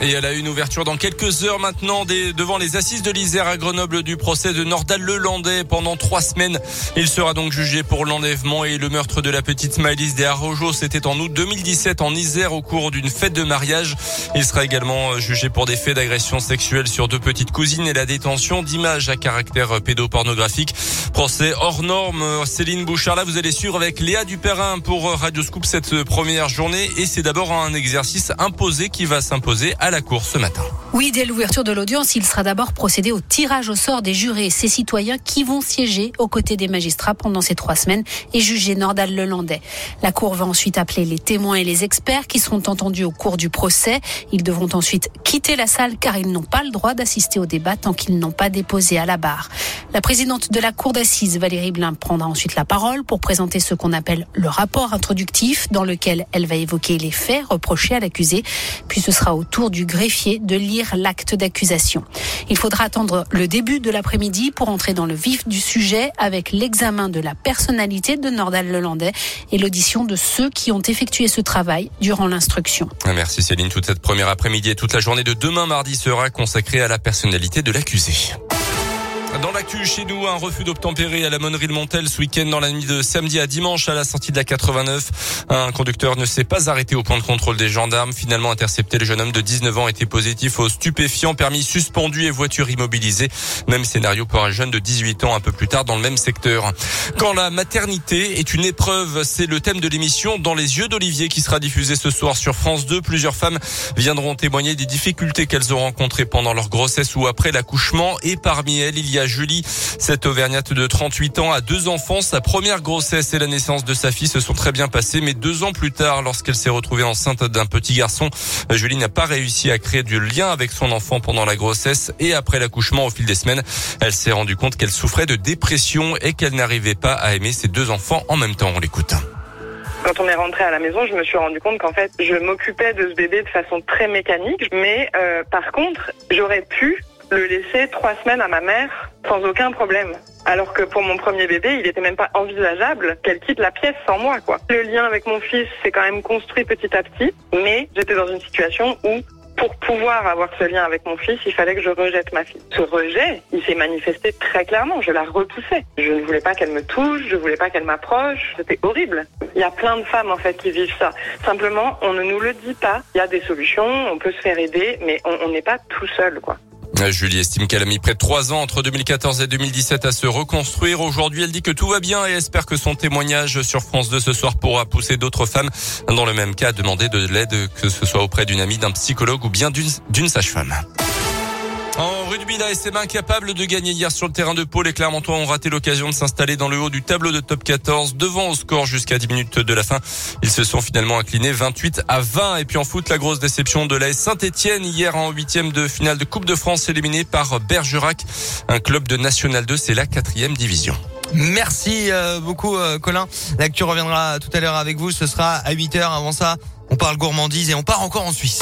Et elle a une ouverture dans quelques heures maintenant devant les assises de l'Isère à Grenoble du procès de Nordal Lelandais pendant trois semaines. Il sera donc jugé pour l'enlèvement et le meurtre de la petite Maëlys des Arrojo. C'était en août 2017 en Isère au cours d'une fête de mariage. Il sera également jugé pour des faits d'agression sexuelle sur deux petites cousines et la détention d'images à caractère pédopornographique. Procès hors norme. Céline Bouchard, là, vous allez suivre avec Léa Duperrin pour Radio Scoop cette première journée. Et c'est d'abord un exercice imposé qui va s'imposer à la Cour ce matin. Oui, dès l'ouverture de l'audience, il sera d'abord procédé au tirage au sort des jurés, ces citoyens qui vont siéger aux côtés des magistrats pendant ces trois semaines et juger Nordal Lelandais. La Cour va ensuite appeler les témoins et les experts qui seront entendus au cours du procès. Ils devront ensuite quitter la salle car ils n'ont pas le droit d'assister au débat tant qu'ils n'ont pas déposé à la barre. La présidente de la Cour d'assises, Valérie Blin, prendra ensuite la parole pour présenter ce qu'on appelle le rapport introductif dans lequel elle va évoquer les faits reprochés à l'accusé. Puis ce sera au tour du greffier de lire l'acte d'accusation. Il faudra attendre le début de l'après-midi pour entrer dans le vif du sujet avec l'examen de la personnalité de Nordal Lelandais et l'audition de ceux qui ont effectué ce travail durant l'instruction. Merci Céline. Toute cette première après-midi et toute la journée de demain mardi sera consacrée à la personnalité de l'accusé. Dans l'actu chez nous, un refus d'obtempérer à la Monnerie de Montel ce week-end dans la nuit de samedi à dimanche à la sortie de la 89. Un conducteur ne s'est pas arrêté au point de contrôle des gendarmes. Finalement intercepté, le jeune homme de 19 ans était positif au stupéfiant, permis suspendu et voiture immobilisée. Même scénario pour un jeune de 18 ans un peu plus tard dans le même secteur. Quand la maternité est une épreuve, c'est le thème de l'émission Dans les yeux d'Olivier qui sera diffusé ce soir sur France 2. Plusieurs femmes viendront témoigner des difficultés qu'elles ont rencontrées pendant leur grossesse ou après l'accouchement et parmi elles, il y a Julie. Cette Auvergnate de 38 ans a deux enfants. Sa première grossesse et la naissance de sa fille se sont très bien passées, mais deux ans plus tard, lorsqu'elle s'est retrouvée enceinte d'un petit garçon, Julie n'a pas réussi à créer du lien avec son enfant pendant la grossesse et après l'accouchement au fil des semaines. Elle s'est rendue compte qu'elle souffrait de dépression et qu'elle n'arrivait pas à aimer ses deux enfants en même temps. On l'écoute. Quand on est rentré à la maison, je me suis rendu compte qu'en fait, je m'occupais de ce bébé de façon très mécanique, mais euh, par contre, j'aurais pu le laisser trois semaines à ma mère sans aucun problème. Alors que pour mon premier bébé, il n'était même pas envisageable qu'elle quitte la pièce sans moi, quoi. Le lien avec mon fils s'est quand même construit petit à petit, mais j'étais dans une situation où pour pouvoir avoir ce lien avec mon fils, il fallait que je rejette ma fille. Ce rejet, il s'est manifesté très clairement. Je la repoussais. Je ne voulais pas qu'elle me touche, je voulais pas qu'elle m'approche. C'était horrible. Il y a plein de femmes, en fait, qui vivent ça. Simplement, on ne nous le dit pas. Il y a des solutions, on peut se faire aider, mais on n'est pas tout seul, quoi. Julie estime qu'elle a mis près de trois ans entre 2014 et 2017 à se reconstruire. Aujourd'hui, elle dit que tout va bien et espère que son témoignage sur France 2 ce soir pourra pousser d'autres femmes dans le même cas à demander de l'aide, que ce soit auprès d'une amie, d'un psychologue ou bien d'une sage-femme. En rugby, la SM incapable de gagner hier sur le terrain de Pau. Les Clermontois ont raté l'occasion de s'installer dans le haut du tableau de top 14, devant au score jusqu'à 10 minutes de la fin. Ils se sont finalement inclinés 28 à 20. Et puis en foot, la grosse déception de la Saint-Etienne hier en huitième de finale de Coupe de France éliminé par Bergerac, un club de National 2. C'est la quatrième division. Merci euh, beaucoup euh, Colin. L'actu reviendra tout à l'heure avec vous. Ce sera à 8 heures. Avant ça, on parle gourmandise et on part encore en Suisse.